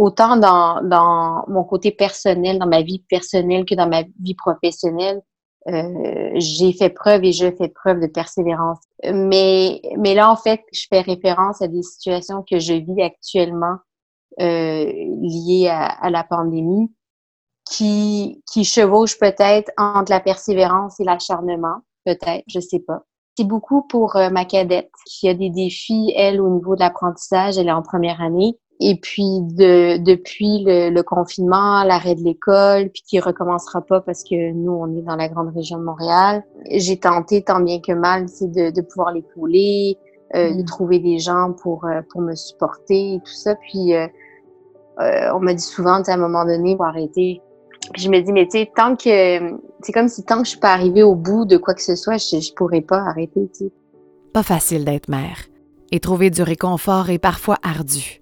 autant dans, dans mon côté personnel, dans ma vie personnelle que dans ma vie professionnelle, euh, j'ai fait preuve et je fais preuve de persévérance. Mais, mais là, en fait, je fais référence à des situations que je vis actuellement euh, liées à, à, la pandémie qui, qui chevauchent peut-être entre la persévérance et l'acharnement, peut-être, je sais pas. C'est beaucoup pour euh, ma cadette qui a des défis, elle, au niveau de l'apprentissage. Elle est en première année. Et puis de, depuis le, confinement, l'arrêt de l'école, puis qui recommencera pas parce que nous, on est dans la grande région de Montréal. J'ai tenté tant bien que mal, de, de pouvoir l'épauler, euh, de mm. trouver des gens pour euh, pour me supporter et tout ça. Puis euh, euh on m'a dit souvent, à un moment donné, pour arrêter. Puis je me dis, mais tu sais, tant que c'est comme si tant que je suis pas arrivée au bout de quoi que ce soit, je, je pourrais pas arrêter. Tu sais. Pas facile d'être mère et trouver du réconfort est parfois ardu.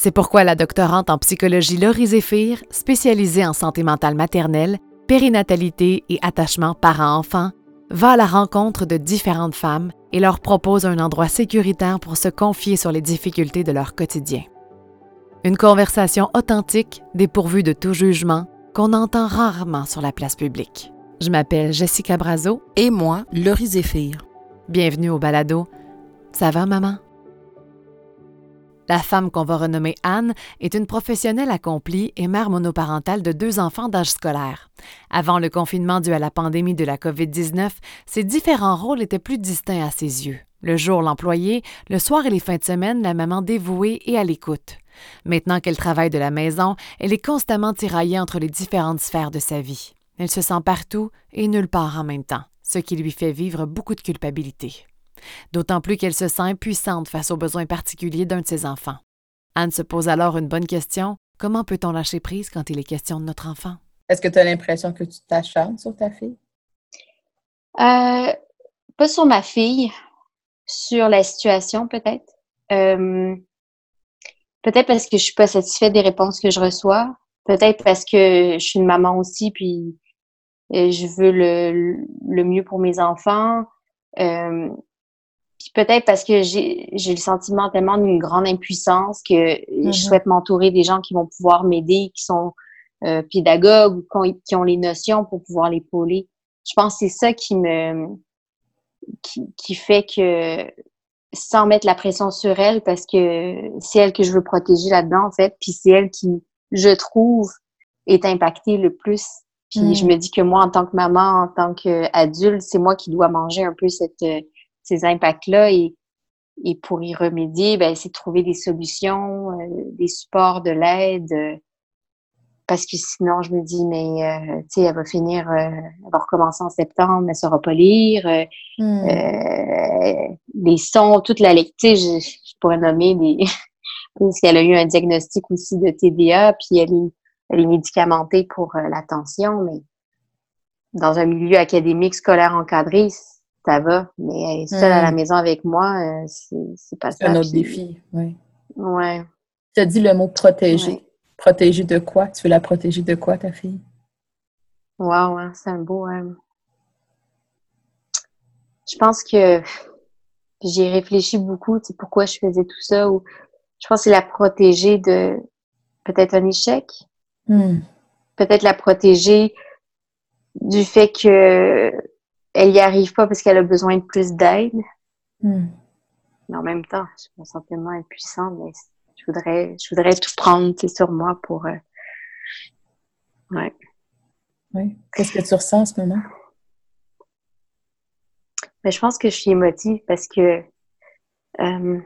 C'est pourquoi la doctorante en psychologie Laurie Zéphir, spécialisée en santé mentale maternelle, périnatalité et attachement parent-enfant, va à la rencontre de différentes femmes et leur propose un endroit sécuritaire pour se confier sur les difficultés de leur quotidien. Une conversation authentique, dépourvue de tout jugement, qu'on entend rarement sur la place publique. Je m'appelle Jessica Brazo. Et moi, Laurie Zéphir. Bienvenue au balado. Ça va, maman? La femme qu'on va renommer Anne est une professionnelle accomplie et mère monoparentale de deux enfants d'âge scolaire. Avant le confinement dû à la pandémie de la COVID-19, ses différents rôles étaient plus distincts à ses yeux. Le jour, l'employé, le soir et les fins de semaine, la maman dévouée et à l'écoute. Maintenant qu'elle travaille de la maison, elle est constamment tiraillée entre les différentes sphères de sa vie. Elle se sent partout et nulle part en même temps, ce qui lui fait vivre beaucoup de culpabilité d'autant plus qu'elle se sent impuissante face aux besoins particuliers d'un de ses enfants. Anne se pose alors une bonne question. Comment peut-on lâcher prise quand il est question de notre enfant? Est-ce que tu as l'impression que tu t'acharnes sur ta fille? Euh, pas sur ma fille, sur la situation peut-être. Euh, peut-être parce que je suis pas satisfaite des réponses que je reçois. Peut-être parce que je suis une maman aussi, puis euh, je veux le, le mieux pour mes enfants. Euh, puis peut-être parce que j'ai le sentiment tellement d'une grande impuissance que je mm-hmm. souhaite m'entourer des gens qui vont pouvoir m'aider, qui sont euh, pédagogues ou qui ont, les notions pour pouvoir l'épauler. Je pense que c'est ça qui me qui, qui, fait que sans mettre la pression sur elle parce que c'est elle que je veux protéger là-dedans en fait, puis c'est elle qui je trouve est impactée le plus. Puis je mm. me dis que moi en tant que maman, en tant qu'adulte, c'est moi qui dois manger un peu cette ces impacts-là et, et pour y remédier, ben, c'est de trouver des solutions, euh, des supports, de l'aide. Euh, parce que sinon, je me dis, mais euh, tu sais, elle va finir, elle va recommencer en septembre, elle ne saura pas lire. Hmm. les sons, toute la lecture, je, je pourrais nommer des. parce qu'elle a eu un diagnostic aussi de TDA, puis elle est, elle est médicamentée pour l'attention, mais dans un milieu académique scolaire encadré, ça va, mais seule à la maison avec moi, euh, c'est pas ça. C'est un autre défi, oui. Ouais. Tu as dit le mot protéger. Protéger de quoi? Tu veux la protéger de quoi, ta fille? Wow, hein, c'est un beau. Hein. Je pense que j'ai réfléchi beaucoup, tu sais, pourquoi je faisais tout ça. Ou je pense que c'est la protéger de peut-être un échec. Hmm. Peut-être la protéger du fait que elle n'y arrive pas parce qu'elle a besoin de plus d'aide. Hmm. Mais en même temps, je me sens tellement impuissante, mais je voudrais, je voudrais tout prendre sur moi pour. Euh, ouais. Oui. Qu'est-ce que tu ressens en ce moment? Mais je pense que je suis émotive parce que euh,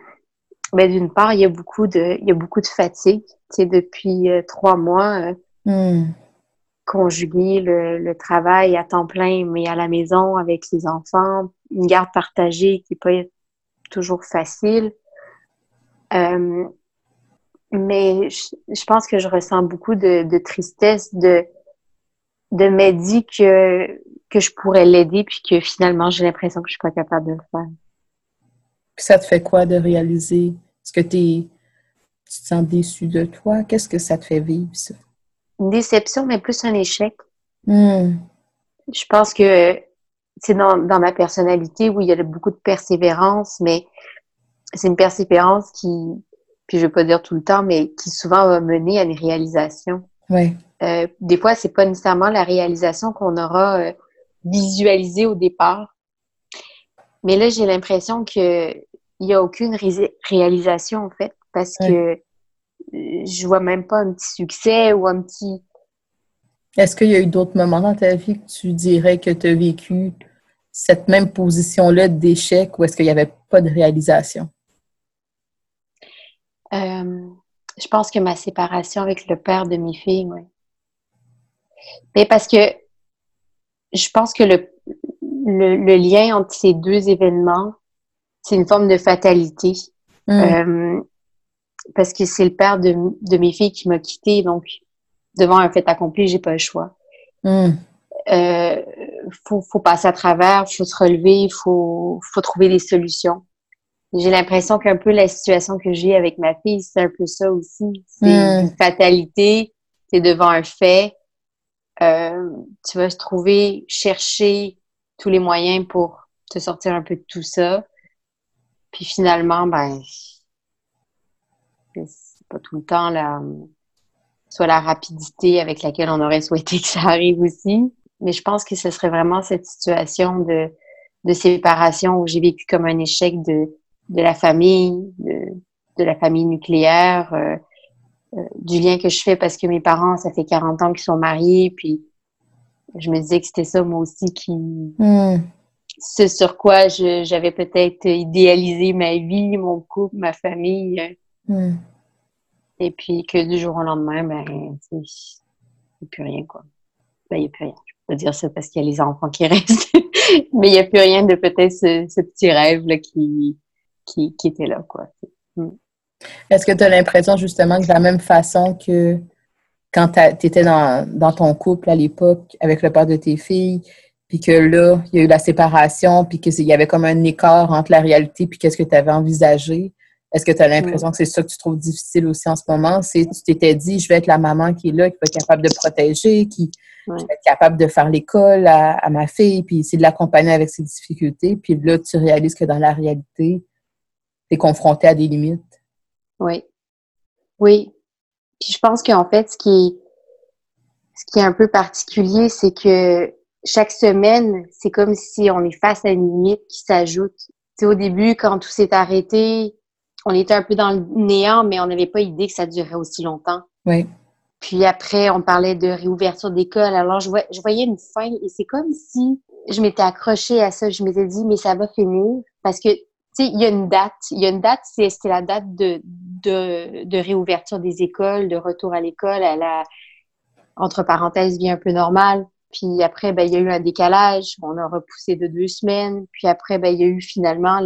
ben, d'une part, il y a beaucoup de, il y a beaucoup de fatigue. Tu sais, depuis euh, trois mois, hmm conjuguer le, travail à temps plein, mais à la maison avec les enfants, une garde partagée qui n'est pas toujours facile. Euh, mais je, pense que je ressens beaucoup de, tristesse de, de que, je pourrais l'aider, puis que finalement, j'ai l'impression que je suis pas capable de le faire. ça te fait quoi de réaliser? Est-ce que tu te sens déçu de toi? Qu'est-ce que ça te fait vivre, ça? Une déception, mais plus un échec. Hmm. Je pense que c'est dans, dans, ma personnalité où il y a beaucoup de persévérance, mais c'est une persévérance qui, puis je veux pas dire tout le temps, mais qui souvent va mener à une réalisation. Oui. Euh, des fois, c'est pas nécessairement la réalisation qu'on aura euh, visualisée au départ. Mais là, j'ai l'impression que il y a aucune réalisation en fait, parce que je vois même pas un petit succès ou un petit. Est-ce qu'il y a eu d'autres moments dans ta vie que tu dirais que tu as vécu cette même position-là d'échec ou est-ce qu'il n'y avait pas de réalisation? Euh, je pense que ma séparation avec le père de mes filles, oui. Mais parce que je pense que le, le, lien entre ces deux événements, c'est une forme de fatalité. Mm. Euh, parce que c'est le père de, de, mes filles qui m'a quittée, donc devant un fait accompli, j'ai pas le choix. Mm. Euh, faut, faut passer à travers, faut se relever, faut, faut trouver des solutions. J'ai l'impression qu'un peu la situation que j'ai avec ma fille, c'est un peu ça aussi. C'est mm. une fatalité, c'est devant un fait. Euh, tu vas se trouver, chercher tous les moyens pour te sortir un peu de tout ça. Puis finalement, ben, c'est pas tout le temps la, soit la rapidité avec laquelle on aurait souhaité que ça arrive aussi. Mais je pense que ce serait vraiment cette situation de, de séparation où j'ai vécu comme un échec de, de la famille, de, de la famille nucléaire, euh, euh, du lien que je fais parce que mes parents, ça fait 40 ans qu'ils sont mariés, puis je me disais que c'était ça moi aussi qui... Hmm. Ce sur quoi j'avais peut-être idéalisé ma vie, mon couple, ma famille. Hmm. Et puis que du jour au lendemain, ben, il n'y a plus rien, quoi. Ben, il n'y a plus rien. Je peux dire ça parce qu'il y a les enfants qui restent. Mais il n'y a plus rien de peut-être ce, petit rêve là, qui, qui, qui était là, quoi. Hmm. Est-ce que tu as l'impression justement que de la même façon que quand tu étais dans, dans, ton couple à l'époque avec le père de tes filles, puis que là, il y a eu la séparation, puis qu'il y avait comme un écart entre la réalité puis qu'est-ce que tu avais envisagé. Est-ce que tu as l'impression que c'est ça que tu trouves difficile aussi en ce moment? C'est tu t'étais dit, je vais être la maman qui est là, qui va être capable de protéger, qui va être capable de faire l'école à, à, ma fille, puis c'est de l'accompagner avec ses difficultés. Puis là, tu réalises que dans la réalité, tu es confronté à des limites. Oui. Oui. Puis je pense qu'en fait, ce qui est, ce qui est un peu particulier, c'est que chaque semaine, c'est comme si on est face à une limite qui s'ajoute. Tu au début, quand tout s'est arrêté, on était un peu dans le néant, mais on n'avait pas idée que ça durerait aussi longtemps. Oui. Puis après, on parlait de réouverture d'école. Alors, je, je voyais une fin et c'est comme si je m'étais accrochée à ça. Je m'étais dit, mais ça va finir. Parce que sais, il y a une date. Il y a une date, c'est la date de, de, de, réouverture des écoles, de retour à l'école, à la, entre parenthèses, vie un peu normale. Puis après, ben, il y a eu un décalage. On a repoussé de deux semaines. Puis après, ben, il y a eu finalement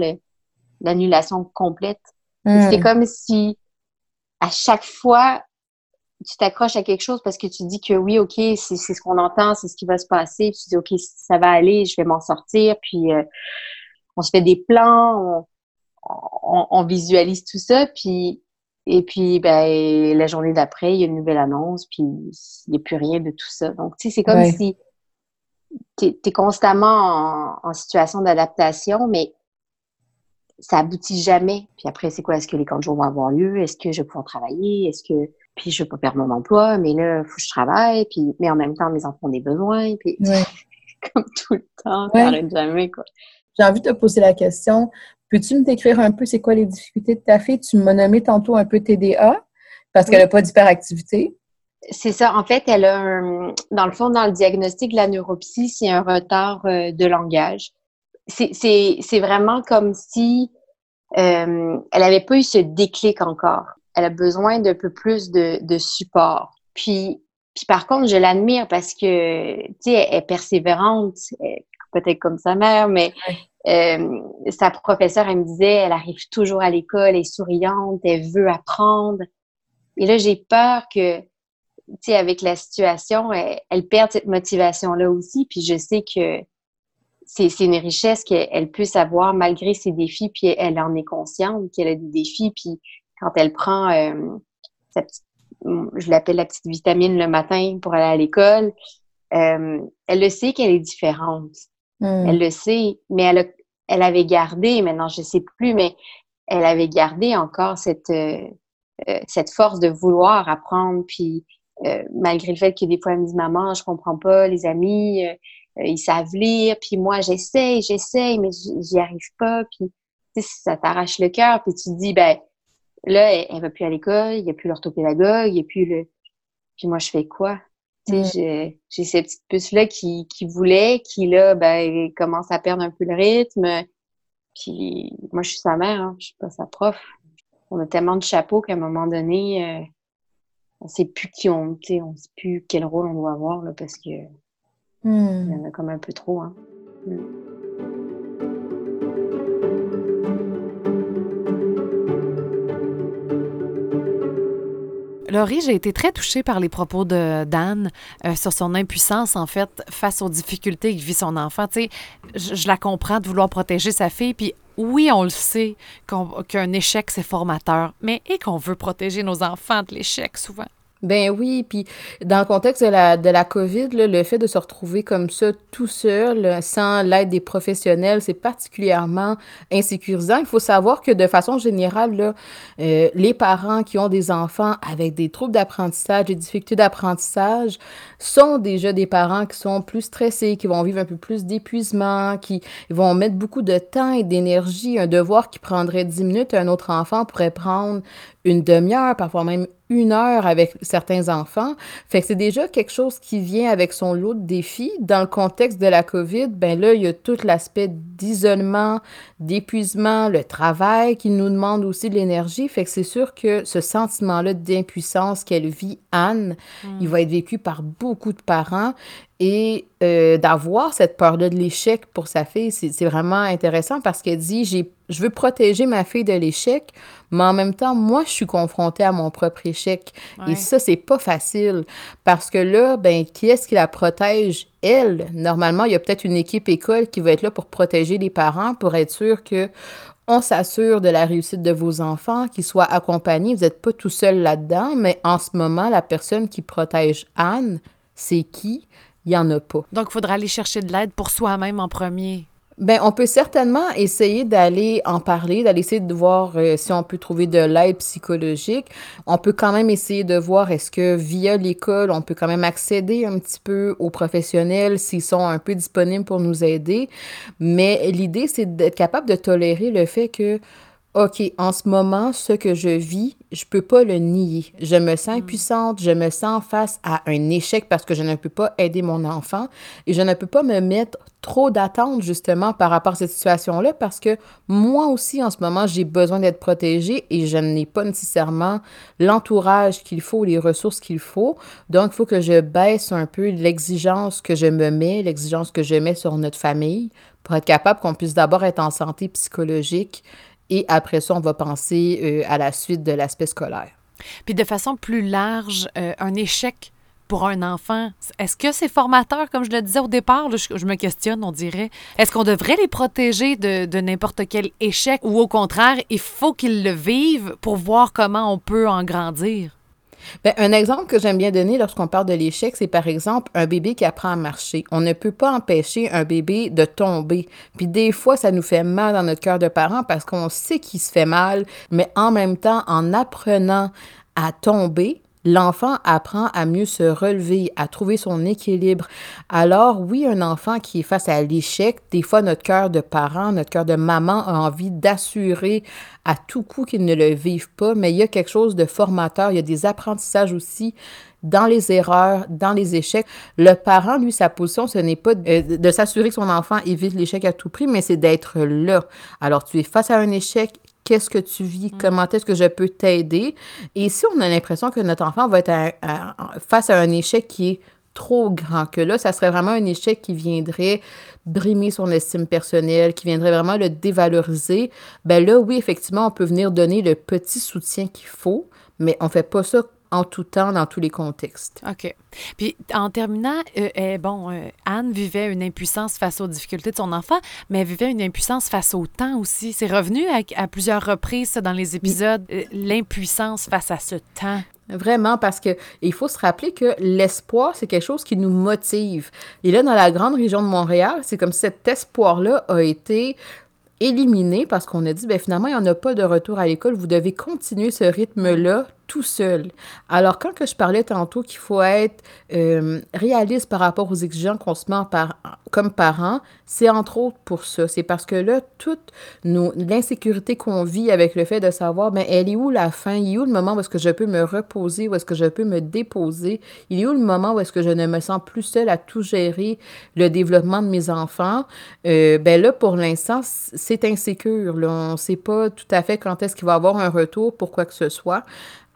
l'annulation complète. Hmm. C'est comme si à chaque fois, tu t'accroches à quelque chose parce que tu dis que oui, OK, c'est ce qu'on entend, c'est ce qui va se passer. Puis tu dis, OK, ça va aller, je vais m'en sortir. Puis euh, on se fait des plans, on, visualise tout ça, puis et puis ben la journée d'après, il y a une nouvelle annonce, puis il n'y a plus rien de tout ça. Donc tu sais, c'est comme si tu es, constamment en, situation d'adaptation, mais ça aboutit jamais. Puis après, c'est quoi? Est-ce que les camps vont avoir lieu? Est-ce que je vais pouvoir travailler? Est-ce que puis je vais pas perdre mon emploi, mais là, il faut que je travaille, puis mais en même temps, mes enfants ont des besoins, puis comme tout le temps, ça n'arrête jamais, quoi. J'ai envie de te poser la question. Peux-tu me décrire un peu c'est quoi les difficultés de ta fille? Tu m'as nommé tantôt un peu TDA parce qu'elle n'a pas d'hyperactivité. C'est ça. En fait, elle a un, dans le fond, dans le diagnostic de la neuropsie, c'est un retard euh, de langage. C'est vraiment comme si euh, elle n'avait pas eu ce déclic encore. Elle a besoin d'un peu plus de, de support. Puis, puis par contre, je l'admire parce que, tu sais, elle est persévérante, peut-être comme sa mère, mais euh, sa professeure, elle me disait, elle arrive toujours à l'école, elle est souriante, elle veut apprendre. Et là, j'ai peur que, tu sais, avec la situation, elle, perde cette motivation-là aussi. Puis je sais que c'est une richesse qu'elle puisse avoir malgré ses défis, puis elle en est consciente qu'elle a des défis. Puis quand elle prend euh, sa petite, je l'appelle la petite vitamine le matin pour aller à l'école, euh, elle le sait qu'elle est différente. Hmm. Elle le sait, mais elle, elle avait gardé, maintenant je sais plus, mais elle avait gardé encore cette, euh, cette force de vouloir apprendre, puis malgré le fait que des fois, elle me dit, maman, je comprends pas, les amis, ils savent lire, puis moi, j'essaye, j'essaye, mais j'y arrive pas, puis ça t'arrache le cœur, puis tu te dis, ben, là, elle, ne va plus à l'école, il n'y a plus l'orthopédagogue, il n'y a plus le... Puis moi, je fais quoi? Tu sais, mm. j'ai cette petite puce-là qui, qui voulait, qui, là, ben, commence à perdre un peu le rythme. Puis moi, je suis sa mère, hein, je suis pas sa prof. On a tellement de chapeaux qu'à un moment donné, euh, on sait plus qui on, tu sais, on sait plus quel rôle on doit avoir, là, parce que mm. il y en a comme un peu trop, hein. Mm. Laurie, j'ai été très touchée par les propos de Dan euh, sur son impuissance, en fait, face aux difficultés que vit son enfant. Tu sais, je, la comprends de vouloir protéger sa fille, puis oui, on le sait qu'un échec, c'est formateur, mais et qu'on veut protéger nos enfants de l'échec souvent. Ben oui, puis dans le contexte de la, de la COVID, le fait de se retrouver comme ça tout seul, sans l'aide des professionnels, c'est particulièrement insécurisant. Il faut savoir que de façon générale, là, euh, les parents qui ont des enfants avec des troubles d'apprentissage, des difficultés d'apprentissage, sont déjà des parents qui sont plus stressés, qui vont vivre un peu plus d'épuisement, qui vont mettre beaucoup de temps et d'énergie. Un devoir qui prendrait 10 minutes, un autre enfant pourrait prendre une demi-heure, parfois même une heure avec certains enfants. Fait que c'est déjà quelque chose qui vient avec son lot de défis. Dans le contexte de la COVID, ben là, il y a tout l'aspect d'isolement, d'épuisement, le travail qui nous demande aussi de l'énergie. Fait que c'est sûr que ce sentiment-là d'impuissance qu'elle vit, Anne, hmm. il va être vécu par beaucoup de parents. Et euh, d'avoir cette peur-là de l'échec pour sa fille, c'est vraiment intéressant parce qu'elle dit je veux protéger ma fille de l'échec, mais en même temps, moi, je suis confrontée à mon propre échec. Et ça, c'est pas facile parce que là, ben, qui est-ce qui la protège? Elle. Normalement, il y a peut-être une équipe école qui va être là pour protéger les parents, pour être sûr que on s'assure de la réussite de vos enfants, qu'ils soient accompagnés. Vous n'êtes pas tout seul là-dedans, mais en ce moment, la personne qui protège Anne, c'est qui? il n'y en a pas. Donc, il faudra aller chercher de l'aide pour soi-même en premier. Bien, on peut certainement essayer d'aller en parler, d'aller essayer de voir euh, si on peut trouver de l'aide psychologique. On peut quand même essayer de voir est-ce que via l'école, on peut quand même accéder un petit peu aux professionnels s'ils sont un peu disponibles pour nous aider. Mais l'idée, c'est d'être capable de tolérer le fait que OK, en ce moment, ce que je vis, je peux pas le nier. Je me sens mm. impuissante, je me sens face à un échec parce que je ne peux pas aider mon enfant et je ne peux pas me mettre trop d'attentes justement par rapport à cette situation-là parce que moi aussi en ce moment, j'ai besoin d'être protégée et je n'ai pas nécessairement l'entourage qu'il faut, les ressources qu'il faut. Donc, il faut que je baisse un peu l'exigence que je me mets, l'exigence que je mets sur notre famille pour être capable qu'on puisse d'abord être en santé psychologique et après ça, on va penser euh, à la suite de l'aspect scolaire. Puis de façon plus large, euh, un échec pour un enfant, est-ce que c'est formateur, comme je le disais au départ? je, me questionne, on dirait. Est-ce qu'on devrait les protéger de, de n'importe quel échec ou au contraire, il faut qu'ils le vivent pour voir comment on peut en grandir? Bien, un exemple que j'aime bien donner lorsqu'on parle de l'échec, c'est par exemple un bébé qui apprend à marcher. On ne peut pas empêcher un bébé de tomber. Puis des fois, ça nous fait mal dans notre cœur de parent parce qu'on sait qu'il se fait mal, mais en même temps, en apprenant à tomber, l'enfant apprend à mieux se relever, à trouver son équilibre. Alors oui, un enfant qui est face à l'échec, des fois notre cœur de parent, notre cœur de maman a envie d'assurer à tout coup qu'il ne le vive pas, mais il y a quelque chose de formateur, il y a des apprentissages aussi dans les erreurs, dans les échecs. Le parent, lui, sa position, ce n'est pas de, de s'assurer que son enfant évite l'échec à tout prix, mais c'est d'être là. Alors, tu es face à un échec, qu'est-ce que tu vis, mm. comment est-ce que je peux t'aider? Et si on a l'impression que notre enfant va être face à un échec qui est trop grand, que là, ça serait vraiment un échec qui viendrait brimer son estime personnelle, qui viendrait vraiment le dévaloriser, ben là, oui, effectivement, on peut venir donner le petit soutien qu'il faut, mais on fait pas ça en tout temps, dans tous les contextes. OK. Puis en terminant, euh, eh, bon, euh, Anne vivait une impuissance face aux difficultés de son enfant, mais elle vivait une impuissance face au temps aussi. C'est revenu à, plusieurs reprises dans les épisodes, euh, l'impuissance face à ce temps. Vraiment, parce que il faut se rappeler que l'espoir, c'est quelque chose qui nous motive. Et là, dans la grande région de Montréal, c'est comme si cet espoir-là a été éliminé parce qu'on a dit, ben finalement, il n'y en a pas de retour à l'école. Vous devez continuer ce rythme-là tout seul. Alors, quand que je parlais tantôt qu'il faut être euh, réaliste par rapport aux exigences qu'on se met par, comme parents, c'est entre autres pour ça. C'est parce que là, toute l'insécurité qu'on vit avec le fait de savoir, ben, elle est où la fin? Il est où le moment où est-ce que je peux me reposer? Où est-ce que je peux me déposer? Il est où le moment où est-ce que je ne me sens plus seule à tout gérer le développement de mes enfants? Euh, ben là, pour l'instant, c'est insécure. On ne sait pas tout à fait quand est-ce qu'il va y avoir un retour pour quoi que ce soit.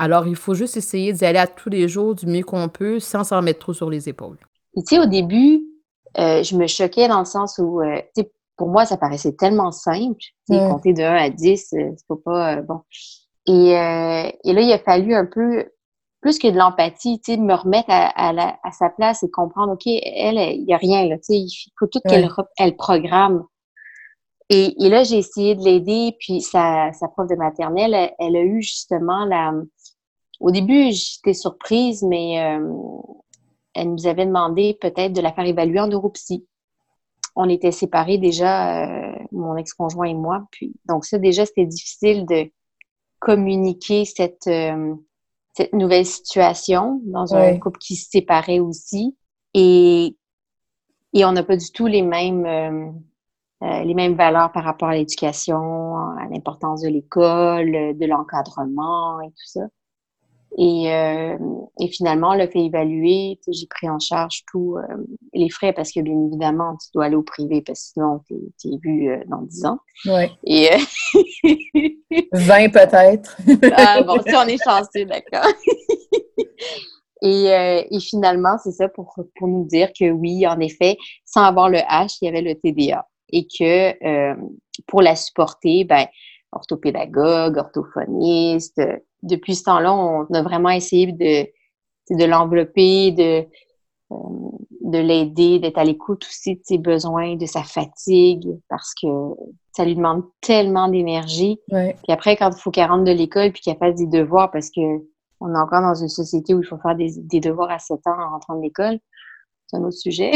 Alors, il faut juste essayer d'y aller à tous les jours du mieux qu'on peut sans s'en mettre trop sur les épaules. tu sais, au début, euh, je me choquais dans le sens où, euh, tu sais, pour moi, ça paraissait tellement simple. Tu sais, compter de 1 à 10, euh, c'est pas bon. Et, et, là, il a fallu un peu, plus que de l'empathie, tu sais, me remettre à, à, sa place et comprendre, OK, elle, il n'y a rien, là, tu sais, il faut tout qu'elle elle programme. Et, et là, j'ai essayé de l'aider, puis sa, sa prof de maternelle, elle, elle, a eu justement la, au début, j'étais surprise, mais euh, elle nous avait demandé peut-être de la faire évaluer en neuropsy. On était séparés déjà, euh, mon ex-conjoint et moi. Puis, donc ça, déjà, c'était difficile de communiquer cette, euh, cette nouvelle situation dans un couple qui se séparait aussi. Et, et on n'a pas du tout les mêmes, les mêmes valeurs par rapport à l'éducation, à l'importance de l'école, de l'encadrement et tout ça. Et, euh, et finalement, le fait évaluer, j'ai pris en charge tous euh, les frais parce que bien évidemment, tu dois aller au privé parce que sinon, tu es, vu euh, dans 10 ans. Oui. Et 20 peut-être. ah, bon, si on est chanceux, d'accord. et, et finalement, c'est ça pour, pour nous dire que oui, en effet, sans avoir le H, il y avait le TDA. Et que pour la supporter, ben, orthopédagogue, orthophoniste, depuis ce temps-là, on a vraiment essayé de, de l'envelopper, de, euh, de l'aider, d'être à l'écoute aussi de ses besoins, de sa fatigue, parce que ça lui demande tellement d'énergie. Puis après, quand il faut qu'elle rentre de l'école puis qu'elle fasse des devoirs, parce que on est encore dans une société où il faut faire des, des devoirs à 7 ans en rentrant de l'école, c'est un autre sujet.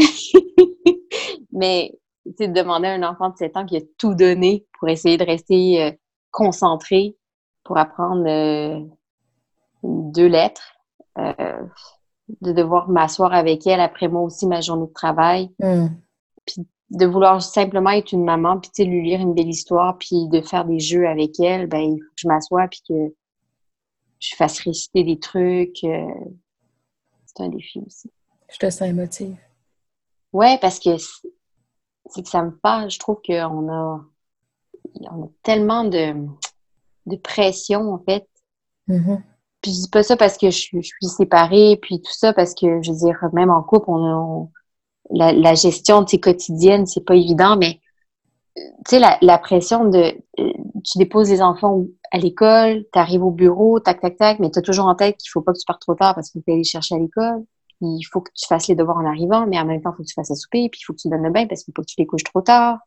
Mais tu demander à un enfant de 7 ans qui a tout donné pour essayer de rester concentré, pour apprendre euh, deux lettres, euh, de devoir m'asseoir avec elle après moi aussi ma journée de travail, hmm. puis de vouloir simplement être une maman, puis tu sais, lui lire une belle histoire, puis de faire des jeux avec elle, ben il faut que je m'assoie puis que je fasse réciter des trucs. Euh, c'est un défi aussi. Je te sens émotive. Ouais, parce que c'est que ça me parle. Je trouve qu'on a, on a tellement de de pression, en fait. Mm-hmm. Puis je dis pas ça parce que je, suis séparée, puis tout ça, parce que, je veux dire, même en couple, on, la, gestion de quotidienne, c'est pas évident, mais tu sais, la, la, pression de euh, tu déposes les enfants à l'école, tu arrives au bureau, tac, tac, tac, mais tu as toujours en tête qu'il faut pas que tu partes trop tard parce que tu aller chercher à l'école. Il faut que tu fasses les devoirs en arrivant, mais en même temps, il faut que tu fasses à souper, puis il faut que tu donnes le bain parce qu'il faut que tu les couches trop tard,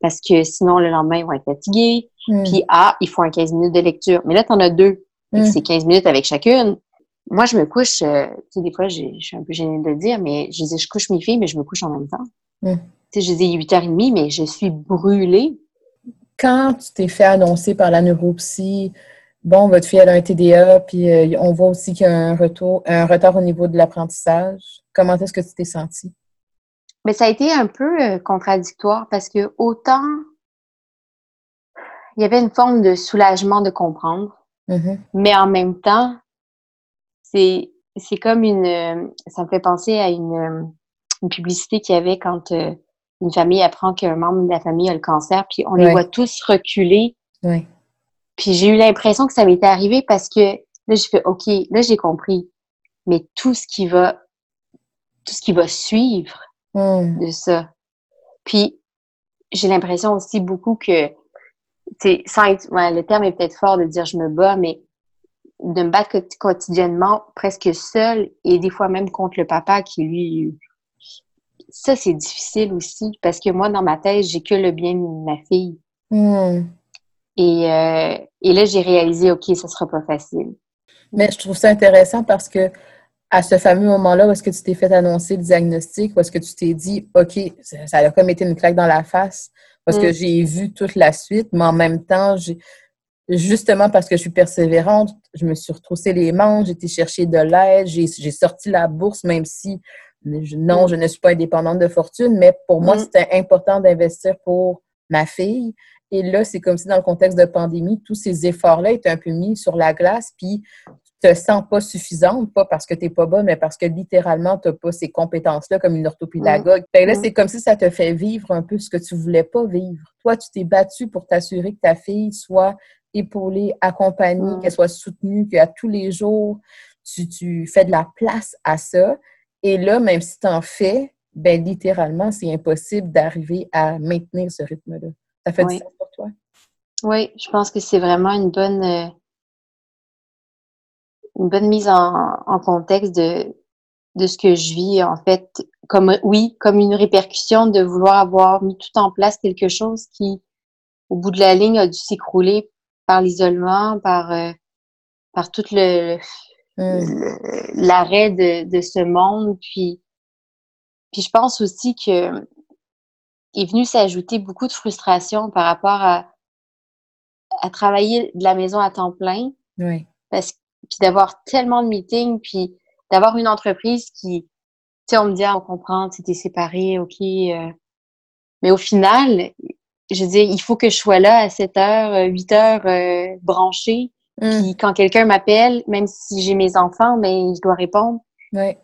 parce que sinon, le lendemain, ils vont être fatigués. Mm. Puis, ah, il faut un 15 minutes de lecture. Mais là, tu en as deux. Mm. C'est 15 minutes avec chacune. Moi, je me couche, euh, tu sais, des fois, je suis un peu gênée de le dire, mais je dis, je couche mes filles, mais je me couche en même temps. Mm. Tu sais, je dis 8h30, mais je suis brûlée. Quand tu t'es fait annoncer par la neuropsie, bon, votre fille a un TDA, puis euh, on voit aussi qu'il y a un, retour, un retard au niveau de l'apprentissage. Comment est-ce que tu t'es sentie? Mais ça a été un peu euh, contradictoire parce que autant il y avait une forme de soulagement de comprendre, mm-hmm. mais en même temps, c'est c'est comme une ça me fait penser à une, une publicité qu'il y avait quand euh, une famille apprend qu'un membre de la famille a le cancer, puis on les voit tous reculer. Puis j'ai eu l'impression que ça m'était arrivé parce que là, j'ai fait OK, là, j'ai compris. Mais tout ce qui va, tout ce qui va suivre hmm. de ça. Puis j'ai l'impression aussi beaucoup que, c'est sans le terme est peut-être fort de dire je me bats, mais de me battre quotidiennement presque seule et des fois même contre le papa qui lui ça c'est difficile aussi parce que moi dans ma tête j'ai que le bien de ma fille hmm. Et, euh, et là, j'ai réalisé, OK, ça sera pas facile. Mais je trouve ça intéressant parce que à ce fameux moment-là où est-ce que tu t'es fait annoncer le diagnostic, où est-ce que tu t'es dit, OK, ça, a comme été une claque dans la face, parce que mm. j'ai vu toute la suite, mais en même temps, j'ai justement parce que je suis persévérante, je me suis retroussé les manches, j'ai été chercher de l'aide, j'ai sorti la bourse, même si non, mm. je ne suis pas indépendante de fortune, mais pour moi, mm. c'était important d'investir pour ma fille. Et là, c'est comme si dans le contexte de pandémie, tous ces efforts-là étaient un peu mis sur la glace, puis tu te sens pas suffisante, pas parce que tu n'es pas bonne, mais parce que littéralement, tu n'as pas ces compétences-là comme une orthopédagogue. Mm. Là, c'est comme si ça te fait vivre un peu ce que tu voulais pas vivre. Toi, tu t'es battu pour t'assurer que ta fille soit épaulée, accompagnée, qu'elle soit soutenue, qu'à tous les jours, tu, tu fais de la place à ça. Et là, même si tu en fais, ben littéralement, c'est impossible d'arriver à maintenir ce rythme-là. Ça fait du sens pour toi? Oui, je pense que c'est vraiment une bonne, euh, une bonne mise en, contexte de, de ce que je vis, en fait, comme oui, comme une répercussion de vouloir avoir mis tout en place quelque chose qui, au bout de la ligne, a dû s'écrouler par l'isolement, par, euh, par tout le, Mmh. l'arrêt de, de, ce monde. Puis, puis je pense aussi que est venu s'ajouter beaucoup de frustration par rapport à, à travailler de la maison à temps plein. Oui. Parce puis d'avoir tellement de meetings, puis d'avoir une entreprise qui, tu sais, on me dit, ah, on comprend, tu t'es séparé, ok. Euh. mais au final, je dis, il faut que je sois là à 7 heures, 8 heures euh, branchée Mm. Puis quand quelqu'un m'appelle, même si j'ai mes enfants, mais ben, je dois répondre. Ouais.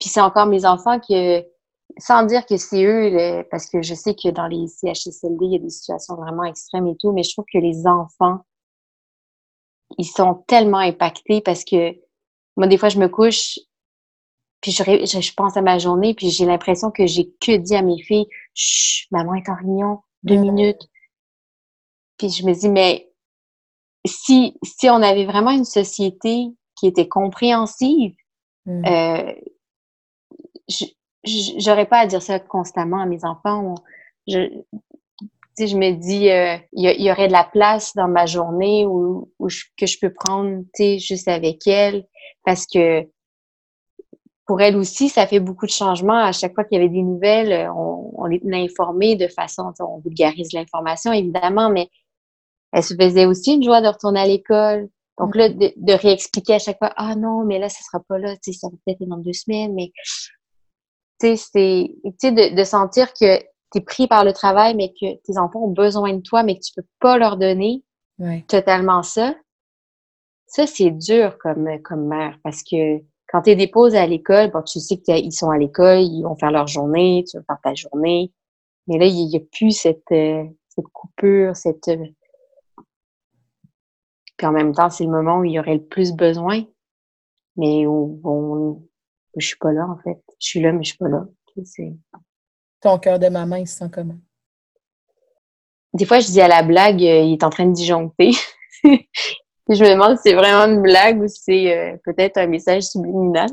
Puis c'est encore mes enfants que, sans dire que c'est eux, parce que je sais que dans les CHSLD, il y a des situations vraiment extrêmes et tout, mais je trouve que les enfants, ils sont tellement impactés parce que moi, des fois, je me couche, puis je, je, pense à ma journée, puis j'ai l'impression que j'ai que dit à mes filles, Chut, maman est en réunion, deux minutes. Puis je me dis, mais si, si on avait vraiment une société qui était compréhensive, mm. euh, j'aurais pas à dire ça constamment à mes enfants. Je, je me dis, euh, il y, aurait de la place dans ma journée où, que je peux prendre, juste avec elle, parce que pour elle aussi, ça fait beaucoup de changements. À chaque fois qu'il y avait des nouvelles, on, on les tenait informés de façon, on vulgarise l'information évidemment, mais elle se faisait aussi une joie de retourner à l'école. Donc là, de, de, réexpliquer à chaque fois, ah non, mais là, ça sera pas là, tu sais, ça va peut-être dans deux semaines, mais tu sais, c'est, tu sais, de, de, sentir que tu es pris par le travail, mais que tes enfants ont besoin de toi, mais que tu peux pas leur donner totalement ça. Ça, c'est dur comme, comme mère, parce que quand tu déposes à l'école, bon, tu sais qu'ils sont à l'école, ils vont faire leur journée, tu vas faire ta journée, mais là, il n'y a plus cette, euh, cette coupure, cette puis en même temps, c'est le moment où il y aurait le plus besoin, mais où on, je suis pas là, en fait. Je suis là, mais je suis pas là. Ton cœur de maman, il se sent comment? Des fois, je dis à la blague, euh, il est en train de disjoncter. je me demande si c'est vraiment une blague ou si c'est euh, peut-être un message subliminal.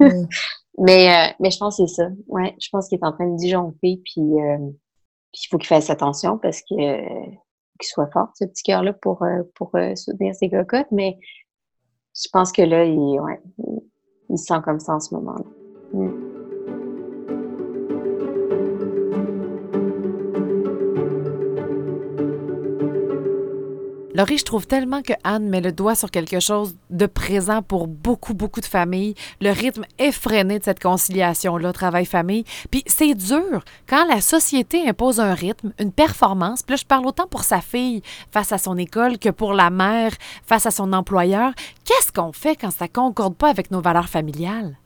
Mm. mais, euh, mais je pense que c'est ça. Ouais, je pense qu'il est en train de disjoncter, puis, puis il faut qu'il fasse attention parce que qu'il soit fort, ce petit cœur-là, pour, euh, pour euh, soutenir ses cocottes. Mais je pense que là, il, ouais, il, se sent comme ça en ce moment-là. Mm. Laurie, je trouve tellement que Anne met le doigt sur quelque chose de présent pour beaucoup, beaucoup de familles. Le rythme effréné de cette conciliation-là, travail-famille. Puis c'est dur quand la société impose un rythme, une performance. Puis là, je parle autant pour sa fille face à son école que pour la mère face à son employeur. Qu'est-ce qu'on fait quand ça concorde pas avec nos valeurs familiales?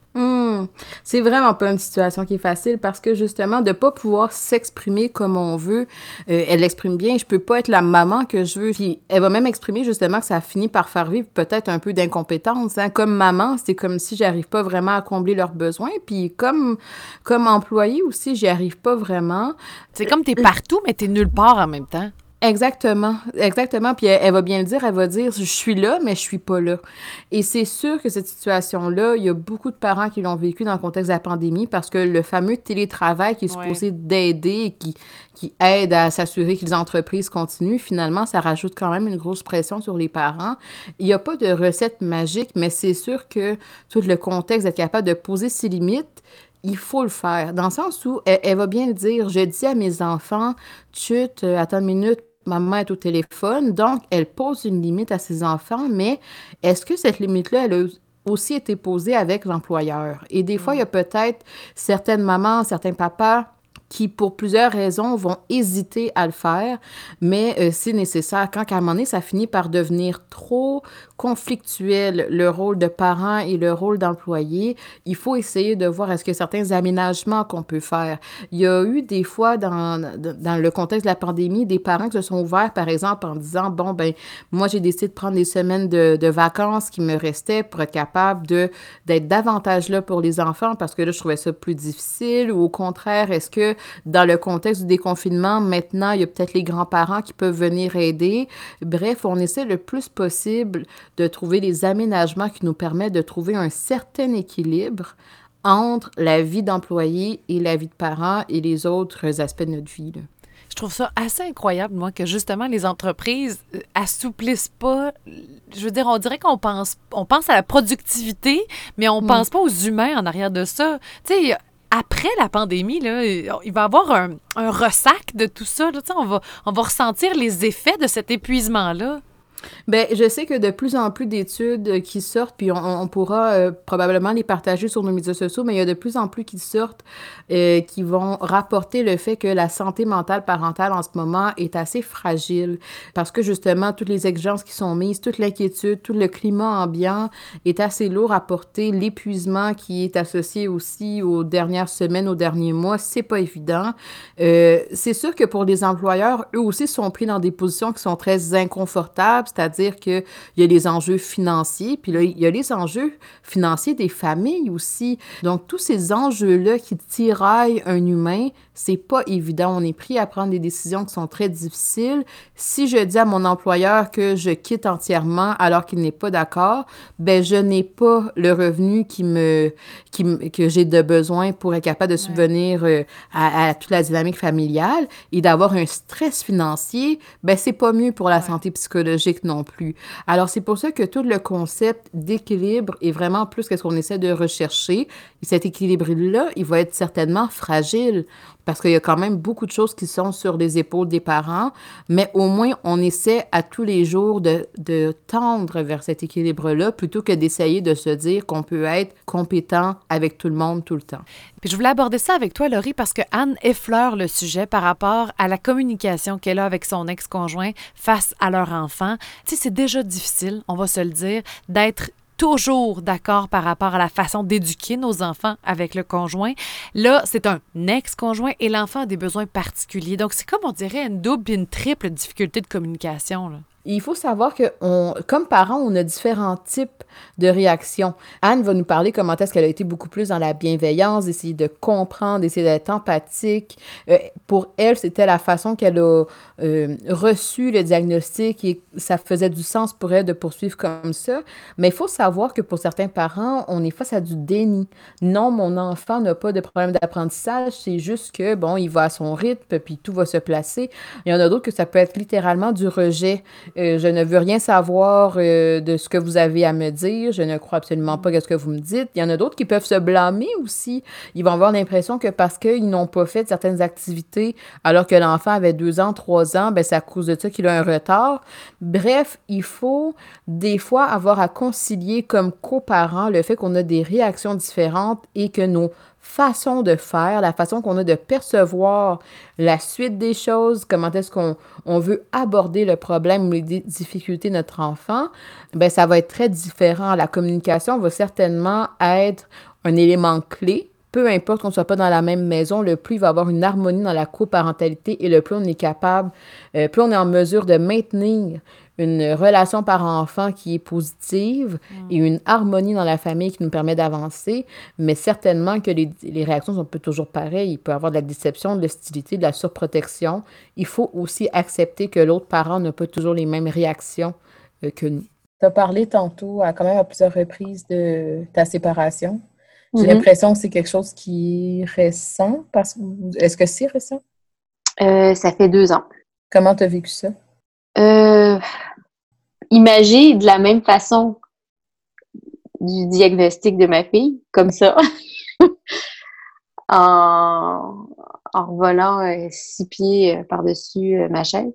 C'est vraiment pas une situation qui est facile parce que justement, de pas pouvoir s'exprimer comme on veut, euh, elle l'exprime bien, je peux pas être la maman que je veux. Puis elle va même exprimer justement que ça a fini par faire vivre peut-être un peu d'incompétence. Hein. Comme maman, c'est comme si j'arrive pas vraiment à combler leurs besoins. Puis comme, comme employée aussi, j'y arrive pas vraiment. C'est comme tu es partout, mais tu es nulle part en même temps. Exactement, exactement. Puis elle, va bien le dire, elle va dire je suis là, mais je suis pas là. Et c'est sûr que cette situation-là, il y a beaucoup de parents qui l'ont vécu dans le contexte de la pandémie parce que le fameux télétravail qui est supposé d'aider et qui, qui aide à s'assurer que les entreprises continuent, finalement, ça rajoute quand même une grosse pression sur les parents. Il n'y a pas de recette magique, mais c'est sûr que tout le contexte d'être capable de poser ses limites, il faut le faire. Dans le sens où elle, va bien le dire, je dis à mes enfants, chut, attends une minute, maman est au téléphone, donc elle pose une limite à ses enfants, mais est-ce que cette limite-là, elle a aussi été posée avec l'employeur? Et des fois, il y a peut-être certaines mamans, certains papas qui, pour plusieurs raisons, vont hésiter à le faire, mais euh, c'est nécessaire. Quand à un moment donné, ça finit par devenir trop conflictuel, le rôle de parent et le rôle d'employé, il faut essayer de voir est-ce que certains aménagements qu'on peut faire. Il y a eu des fois, dans, dans le contexte de la pandémie, des parents qui se sont ouverts, par exemple, en disant, bon, ben moi, j'ai décidé de prendre des semaines de, de vacances qui me restaient pour être capable de d'être davantage là pour les enfants parce que là, je trouvais ça plus difficile ou au contraire, est-ce que dans le contexte du déconfinement, maintenant, il y a peut-être les grands-parents qui peuvent venir aider? Bref, on essaie le plus possible de trouver des aménagements qui nous permettent de trouver un certain équilibre entre la vie d'employé et la vie de parent et les autres aspects de notre vie. Je trouve ça assez incroyable, moi, que justement les entreprises euh, assouplissent pas. Je veux dire, on dirait qu'on pense, on pense à la productivité, mais on ne mm. pense pas aux humains en arrière de ça. Tu sais, après la pandémie, là, il va y avoir un, ressac de tout ça. on, va, on va ressentir les effets de cet épuisement-là. Ben, je sais que de plus en plus d'études qui sortent, puis on, pourra euh, probablement les partager sur nos médias sociaux, mais il y a de plus en plus qui sortent euh, qui vont rapporter le fait que la santé mentale parentale en ce moment est assez fragile. Parce que justement toutes les exigences qui sont mises, toute l'inquiétude, tout le climat ambiant est assez lourd à porter, l'épuisement qui est associé aussi aux dernières semaines, aux derniers mois, c'est pas évident. Euh, c'est sûr que pour les employeurs, eux aussi sont pris dans des positions qui sont très inconfortables c'est-à-dire qu'il y a les enjeux financiers, puis là, il y a les enjeux financiers des familles aussi. Donc, tous ces enjeux-là qui tiraillent un humain, c'est pas évident. On est pris à prendre des décisions qui sont très difficiles. Si je dis à mon employeur que je quitte entièrement alors qu'il n'est pas d'accord, ben je n'ai pas le revenu qui me, qui, que j'ai de besoin pour être capable de subvenir euh, à, toute la dynamique familiale et d'avoir un stress financier, ben c'est pas mieux pour la santé psychologique non plus. Alors, c'est pour ça que tout le concept d'équilibre est vraiment plus que ce qu'on essaie de rechercher. Et cet équilibre-là, il va être certainement fragile parce qu'il y a quand même beaucoup de choses qui sont sur les épaules des parents, mais au moins on essaie à tous les jours de, tendre vers cet équilibre-là plutôt que d'essayer de se dire qu'on peut être compétent avec tout le monde tout le temps. Puis je voulais aborder ça avec toi, Laurie, parce que Anne effleure le sujet par rapport à la communication qu'elle a avec son ex-conjoint face à leur enfant. Tu sais, c'est déjà difficile, on va se le dire, d'être toujours d'accord par rapport à la façon d'éduquer nos enfants avec le conjoint. Là, c'est un ex-conjoint et l'enfant a des besoins particuliers. Donc, c'est comme on dirait une double et une triple difficulté de communication. Là. Il faut savoir que, on, comme parents, on a différents types de réactions. Anne va nous parler comment est-ce qu'elle a été beaucoup plus dans la bienveillance, d'essayer de comprendre, d'essayer d'être empathique. Euh, pour elle, c'était la façon qu'elle a euh, reçu le diagnostic et ça faisait du sens pour elle de poursuivre comme ça. Mais il faut savoir que pour certains parents, on est face à du déni. Non, mon enfant n'a pas de problème d'apprentissage, c'est juste que, bon, il va à son rythme, puis tout va se placer. Il y en a d'autres que ça peut être littéralement du rejet. Euh, je ne veux rien savoir euh, de ce que vous avez à me dire. Je ne crois absolument pas à ce que vous me dites. Il y en a d'autres qui peuvent se blâmer aussi. Ils vont avoir l'impression que parce qu'ils n'ont pas fait certaines activités alors que l'enfant avait deux ans, trois ans, ben c'est à cause de ça qu'il a un retard. Bref, il faut des fois avoir à concilier comme coparents le fait qu'on a des réactions différentes et que nos façon de faire, la façon qu'on a de percevoir la suite des choses, comment est-ce qu'on on veut aborder le problème ou les difficultés de notre enfant, ben ça va être très différent. La communication va certainement être un élément clé. Peu importe qu'on ne soit pas dans la même maison, le plus il va avoir une harmonie dans la coparentalité et le plus on est capable, euh, plus on est en mesure de maintenir une relation par enfant qui est positive et une harmonie dans la famille qui nous permet d'avancer, mais certainement que les, les réactions sont pas toujours pareilles. Il peut y avoir de la déception, de l'hostilité, de la surprotection. Il faut aussi accepter que l'autre parent n'a pas toujours les mêmes réactions euh, que nous. Tu as parlé tantôt, à, quand même à plusieurs reprises, de ta séparation. J'ai Mhm. l'impression que c'est quelque chose qui est récent. Parce... Est-ce que c'est récent? Euh, ça fait deux ans. Comment tu as vécu ça? Euh, imagez de la même façon du diagnostic de ma fille, comme ça, en, en volant euh, six pieds euh, par-dessus euh, ma chaise.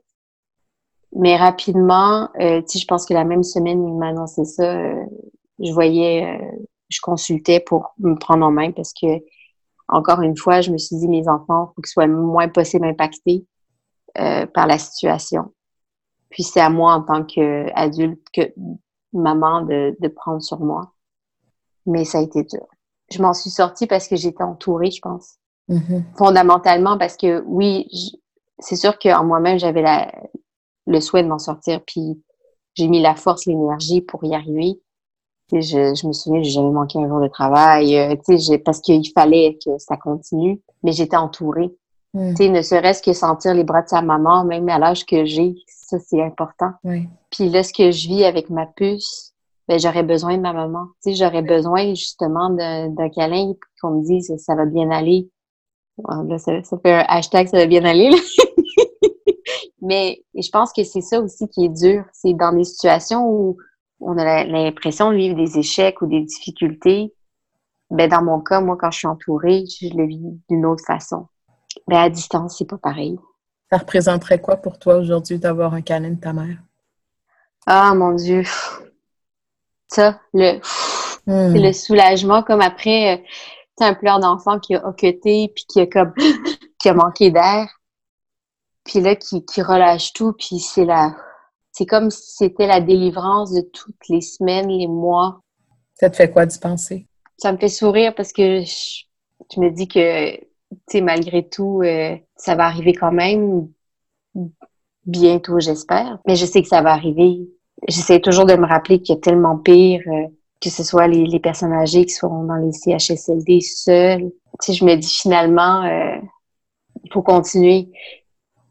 Mais rapidement, sais, je pense que la même semaine il m'a annoncé ça, je voyais, je consultais pour me prendre en main parce que, encore une fois, je me suis dit, mes enfants, faut qu'ils soient moins possible impactés par la situation. Puis c'est à moi en tant qu'adulte, que maman, de, de prendre sur moi. Mais ça a été dur. Je m'en suis sortie parce que j'étais entourée, je pense. Mhm. Fondamentalement parce que oui, c'est sûr qu'en moi-même, j'avais la, le souhait de m'en sortir. Puis j'ai mis la force, l'énergie pour y arriver. Je, je me souviens, j'ai jamais manqué un jour de travail, euh, parce qu'il fallait que ça continue. Mais j'étais entourée. Tu sais, ne serait-ce que sentir les bras de sa maman, même à l'âge que j'ai, ça c'est important. Oui. Puis là, ce que je vis avec ma puce, ben j'aurais besoin de ma maman. Tu sais, j'aurais besoin justement d'un câlin, qu'on me dise ça va bien aller. Ah, Là, ça, ça fait un hashtag ça va bien aller. là. Mais je pense que c'est ça aussi qui est dur. C'est dans des situations où on a l'impression de vivre des échecs ou des difficultés. Ben, dans mon cas, moi, quand je suis entourée, je le vis d'une autre façon. Ben, à distance, c'est pas pareil. Ça représenterait quoi pour toi aujourd'hui d'avoir un câlin de ta mère? Ah, mon Dieu. Ça, le, c'est le soulagement, comme après, euh, tu sais, un pleur d'enfant qui a hoqueté, puis qui a comme, qui a manqué d'air. Puis là, qui, qui relâche tout, puis c'est la, c'est comme si c'était la délivrance de toutes les semaines, les mois. Ça te fait quoi d'y penser? Ça me fait sourire parce que je, je me dis que, tu malgré tout, euh, ça va arriver quand même bientôt, j'espère. Mais je sais que ça va arriver. J'essaie toujours de me rappeler qu'il y a tellement pire, euh, que ce soit les, les personnes âgées qui seront dans les CHSLD seules. Tu je me dis finalement, euh, il faut continuer.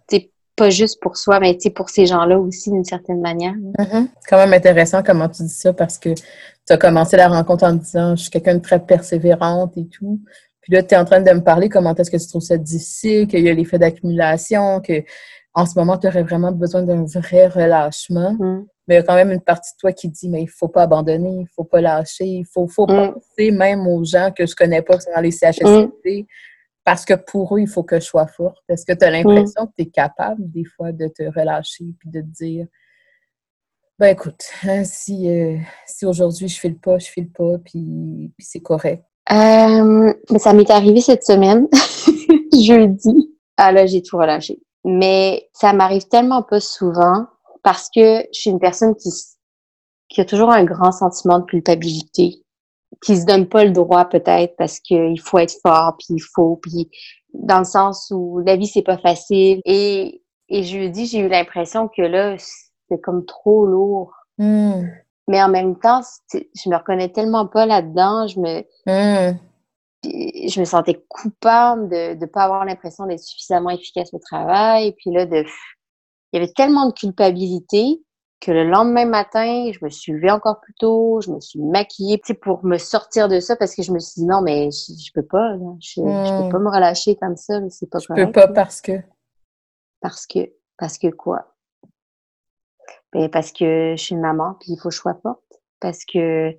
Tu sais, pas juste pour soi, mais pour ces gens-là aussi, d'une certaine manière. Mhm. C'est quand même intéressant comment tu dis ça parce que tu as commencé la rencontre en disant je suis quelqu'un de très persévérante et tout. Puis là, tu es en train de me parler comment est-ce que tu trouves ça difficile, qu'il y a l'effet d'accumulation, que en ce moment, tu aurais vraiment besoin d'un vrai relâchement. Mm. Mais il y a quand même une partie de toi qui dit mais il faut pas abandonner, il faut pas lâcher, il faut, faut Mm. penser même aux gens que je connais pas qui sont dans les CHSLD parce que pour eux, il faut que je sois forte. Est-ce que tu as l'impression que tu es capable des fois de te relâcher puis de te dire ben écoute, hein, si, euh, si aujourd'hui je file pas, je file pas, puis, puis c'est correct. Euh, mais ça m'est arrivé cette semaine, jeudi. Ah là, j'ai tout relâché. Mais ça m'arrive tellement pas souvent parce que je suis une personne qui, qui a toujours un grand sentiment de culpabilité, qui se donne pas le droit peut-être parce qu'il faut être fort, puis il faut, puis dans le sens où la vie c'est pas facile. Et, et jeudi, j'ai eu l'impression que là, c'est comme trop lourd. Hum, Mais en même temps, je me reconnais tellement pas là-dedans. Je me, puis je me sentais coupable de ne pas avoir l'impression d'être suffisamment efficace au travail. Puis là, de, il y avait tellement de culpabilité que le lendemain matin, je me suis levée encore plus tôt, je me suis maquillée tu sais, pour me sortir de ça parce que je me suis dit non, mais je, je peux pas, là. Je, je Mm. peux pas me relâcher comme ça, c'est pas je correct. peux pas parce que. Parce que, parce que quoi? Ben, parce que je suis une maman, puis il faut que je sois forte. Parce que,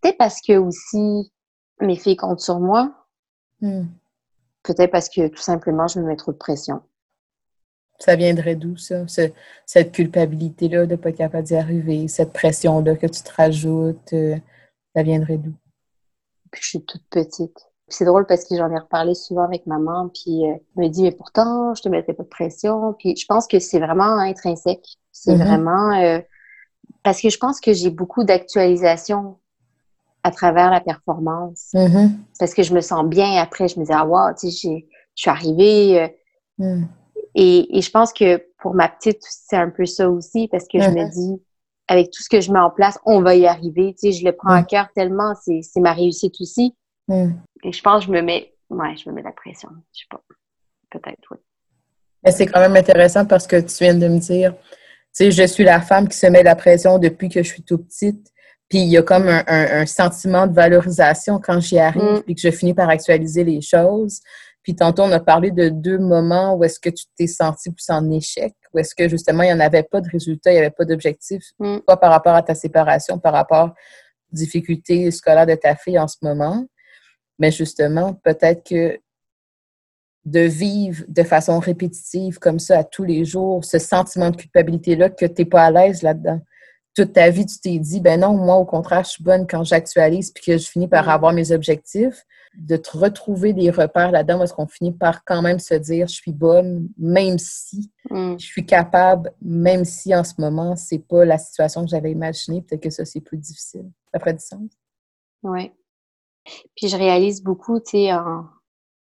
peut-être parce que aussi, mes filles comptent sur moi. Hum. Peut-être parce que tout simplement, je me mets trop de pression. Ça viendrait d'où, ça? Ce- cette culpabilité-là de ne pas être capable d'y arriver, cette pression-là que tu te rajoutes, euh, ça viendrait d'où? Puis je suis toute petite. C'est drôle parce que j'en ai reparlé souvent avec maman, puis euh, elle me dit, mais pourtant, je te mettais pas de pression. Puis je pense que c'est vraiment intrinsèque. C'est Mhm. vraiment... euh, parce que je pense que j'ai beaucoup d'actualisation à travers la performance. Mhm. Parce que je me sens bien après. Je me dis, ah wow, tu sais, j'ai- je suis arrivée... euh, Hum. Et, je pense que pour ma petite, c'est un peu ça aussi, parce que je me dis, avec tout ce que je mets en place, on va y arriver. Tu sais, je le prends à cœur tellement, c'est ma réussite aussi. Et je pense que je me mets, ouais, je me mets la pression. Je sais pas. Peut-être, oui. Mais c'est quand même intéressant parce que tu viens de me dire, tu sais, je suis la femme qui se met la pression depuis que je suis tout petite. Puis il y a comme un, sentiment de valorisation quand j'y arrive, et mm. que je finis par actualiser les choses. Puis tantôt, on a parlé de deux moments où est-ce que tu t'es senti plus en échec, où est-ce que justement, il n'y en avait pas de résultat, il n'y avait pas d'objectif, mm. pas par rapport à ta séparation, par rapport aux difficultés scolaires de ta fille en ce moment. Mais justement, peut-être que de vivre de façon répétitive comme ça à tous les jours, ce sentiment de culpabilité-là, que tu n'es pas à l'aise là-dedans. Toute ta vie, tu t'es dit, ben non, moi, au contraire, je suis bonne quand j'actualise puis que je finis par avoir mes objectifs de te retrouver des repères là-dedans parce qu'on finit par quand même se dire je suis bonne, même si mm. je suis capable, même si en ce moment, c'est pas la situation que j'avais imaginée, peut-être que ça, c'est plus difficile. Ça ferait du sens? Oui. Puis je réalise beaucoup, tu sais, en,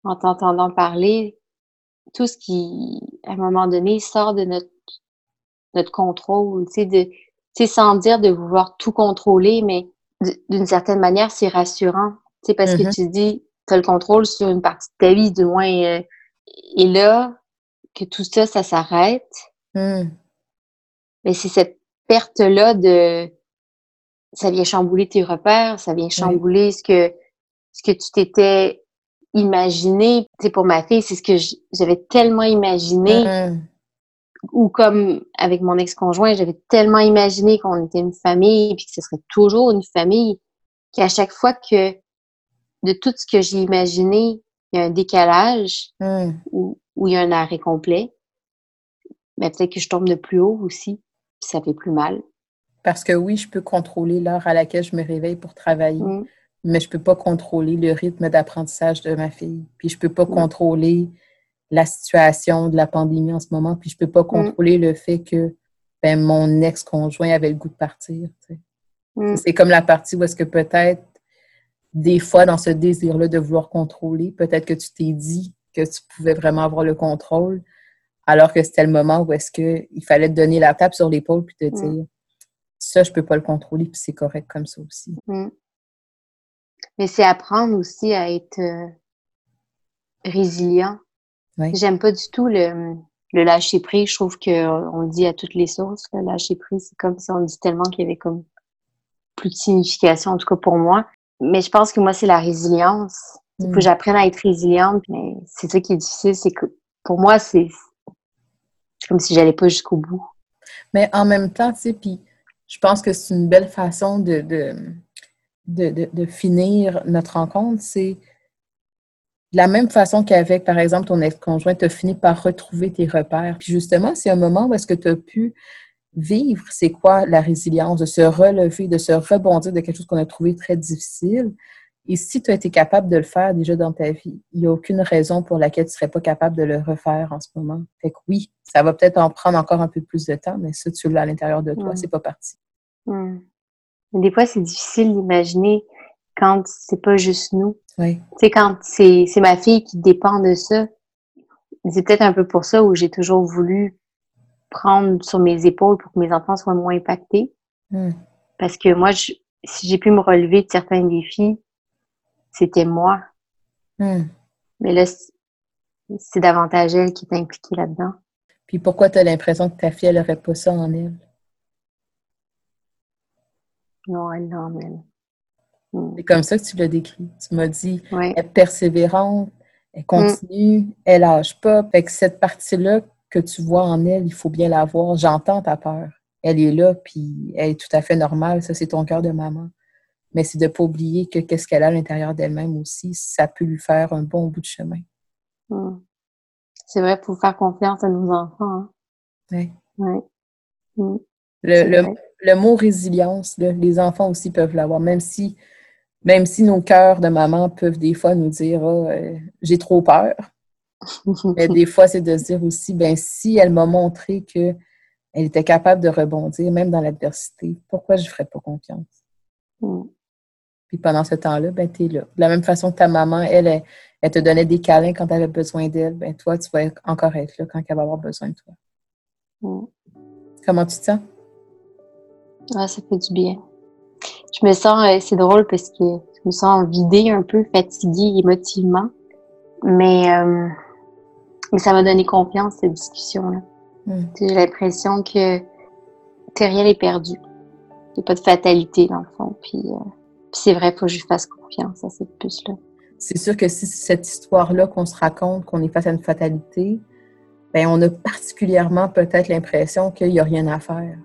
en t'entendant parler, tout ce qui, à un moment donné, sort de notre, notre contrôle, tu sais, de, tu sais, sans dire de vouloir tout contrôler, mais d'une certaine manière, c'est rassurant c'est parce que mm-hmm. tu dis, tu as le contrôle sur une partie de ta vie, du moins. Euh, et là, que tout ça, ça s'arrête. Mm. Mais c'est cette perte-là de. Ça vient chambouler tes repères, ça vient chambouler ce que ce que tu t'étais imaginé. Tu sais, pour ma fille, c'est ce que j'avais tellement imaginé. Mm-hmm. Ou comme avec mon ex-conjoint, j'avais tellement imaginé qu'on était une famille, puis que ce serait toujours une famille, qu'à chaque fois que de tout ce que j'ai imaginé, il y a un décalage hmm. ou, il y a un arrêt complet. Mais peut-être que je tombe de plus haut aussi, puis ça fait plus mal. Parce que oui, je peux contrôler l'heure à laquelle je me réveille pour travailler, hmm. Mais je ne peux pas contrôler le rythme d'apprentissage de ma fille. Puis je ne peux pas hmm. contrôler la situation de la pandémie en ce moment, puis je ne peux pas contrôler le fait que ben, mon ex-conjoint avait le goût de partir. C'est comme la partie où est-ce que peut-être des fois, dans ce désir-là de vouloir contrôler, peut-être que tu t'es dit que tu pouvais vraiment avoir le contrôle, alors que c'était le moment où est-ce qu'il fallait te donner la tape sur l'épaule puis te mm. dire ça, je peux pas le contrôler, puis c'est correct comme ça aussi. Mm. Mais c'est apprendre aussi à être euh, résilient. J'aime pas du tout le, le lâcher prise. Je trouve qu'on dit à toutes les sources, le lâcher prise, c'est comme si on dit tellement qu'il y avait comme plus de signification, en tout cas pour moi. Mais je pense que moi, c'est la résilience. Il faut que mm. j'apprenne à être résiliente. Mais c'est ça qui est difficile, c'est que pour moi, c'est comme si j'allais pas jusqu'au bout. Mais en même temps, tu sais, puis je pense que c'est une belle façon de, de, de, finir notre rencontre. C'est de la même façon qu'avec, par exemple, ton ex-conjoint, tu as fini par retrouver tes repères. Puis justement, c'est un moment où est-ce que tu as pu vivre, c'est quoi la résilience, de se relever, de se rebondir de quelque chose qu'on a trouvé très difficile. Et si tu as été capable de le faire déjà dans ta vie, il n'y a aucune raison pour laquelle tu ne serais pas capable de le refaire en ce moment. Fait que oui, ça va peut-être en prendre encore un peu plus de temps, mais ça, tu l'as à l'intérieur de toi, c'est pas parti. Des fois, c'est difficile d'imaginer quand c'est pas juste nous. Oui. Tu sais, quand c'est ma fille qui dépend de ça. C'est peut-être un peu pour ça où j'ai toujours voulu prendre sur mes épaules pour que mes enfants soient moins impactés. Hmm. Parce que moi, si j'ai pu me relever de certains défis, c'était moi. Hmm. Mais là, c'est davantage elle qui est impliquée là-dedans. Puis pourquoi tu as l'impression que ta fille, elle n'aurait pas ça en elle? Non, elle. Hmm. C'est comme ça que tu l'as décrit. Tu m'as dit, elle est persévérante, elle continue, elle lâche pas. Fait que cette partie-là que tu vois en elle, il faut bien la voir. J'entends ta peur. Elle est là, puis elle est tout à fait normale. Ça, c'est ton cœur de maman. Mais c'est de ne pas oublier que qu'est-ce qu'elle a à l'intérieur d'elle-même aussi, ça peut lui faire un bon bout de chemin. Hmm. C'est vrai, pour faire confiance à nos enfants. Hein. Oui. Hmm. Le, mot résilience, les enfants aussi peuvent l'avoir, même si, même si nos cœurs de maman peuvent des fois nous dire oh, j'ai trop peur. Mais des fois, c'est de se dire aussi, ben si elle m'a montré qu'elle était capable de rebondir, même dans l'adversité, pourquoi je ne ferais pas confiance? Mm. Puis pendant ce temps-là, ben, tu es là. De la même façon que ta maman, elle, elle te donnait des câlins quand tu avais besoin d'elle, ben toi, tu vas encore être là quand elle va avoir besoin de toi. Mm. Comment tu te sens? Ah, ça fait du bien. Je me sens, euh, c'est drôle parce que je me sens vidée un peu, fatiguée émotivement. Mais, euh, mais ça m'a donné confiance, cette discussion-là. Mm. J'ai l'impression que, rien n'est perdu. Il n'y a pas de fatalité, dans le fond. Puis, euh, puis c'est vrai, il faut que je fasse confiance à cette puce-là. C'est sûr que si c'est cette histoire-là qu'on se raconte, qu'on est face à une fatalité, ben on a particulièrement peut-être l'impression qu'il n'y a rien à faire.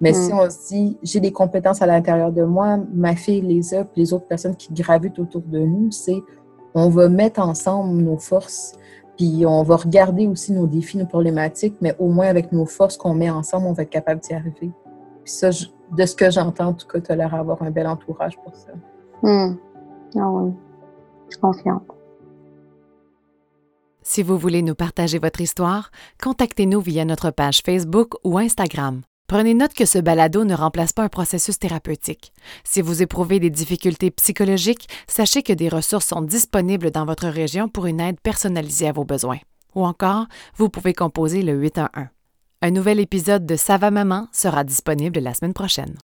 Mais si Mm. on se dit, j'ai des compétences à l'intérieur de moi, ma fille les a, puis les autres personnes qui gravitent autour de nous, c'est on va mettre ensemble nos forces, puis on va regarder aussi nos défis, nos problématiques, mais au moins avec nos forces qu'on met ensemble, on va être capable d'y arriver. Puis ça, je- de ce que j'entends, en tout cas, tu as l'air d'avoir un bel entourage pour ça. Hmm. Ah oui, je suis confiante. Si vous voulez nous partager votre histoire, contactez-nous via notre page Facebook ou Instagram. Prenez note que ce balado ne remplace pas un processus thérapeutique. Si vous éprouvez des difficultés psychologiques, sachez que des ressources sont disponibles dans votre région pour une aide personnalisée à vos besoins. Ou encore, vous pouvez composer le 811. Un nouvel épisode de Ça maman sera disponible la semaine prochaine.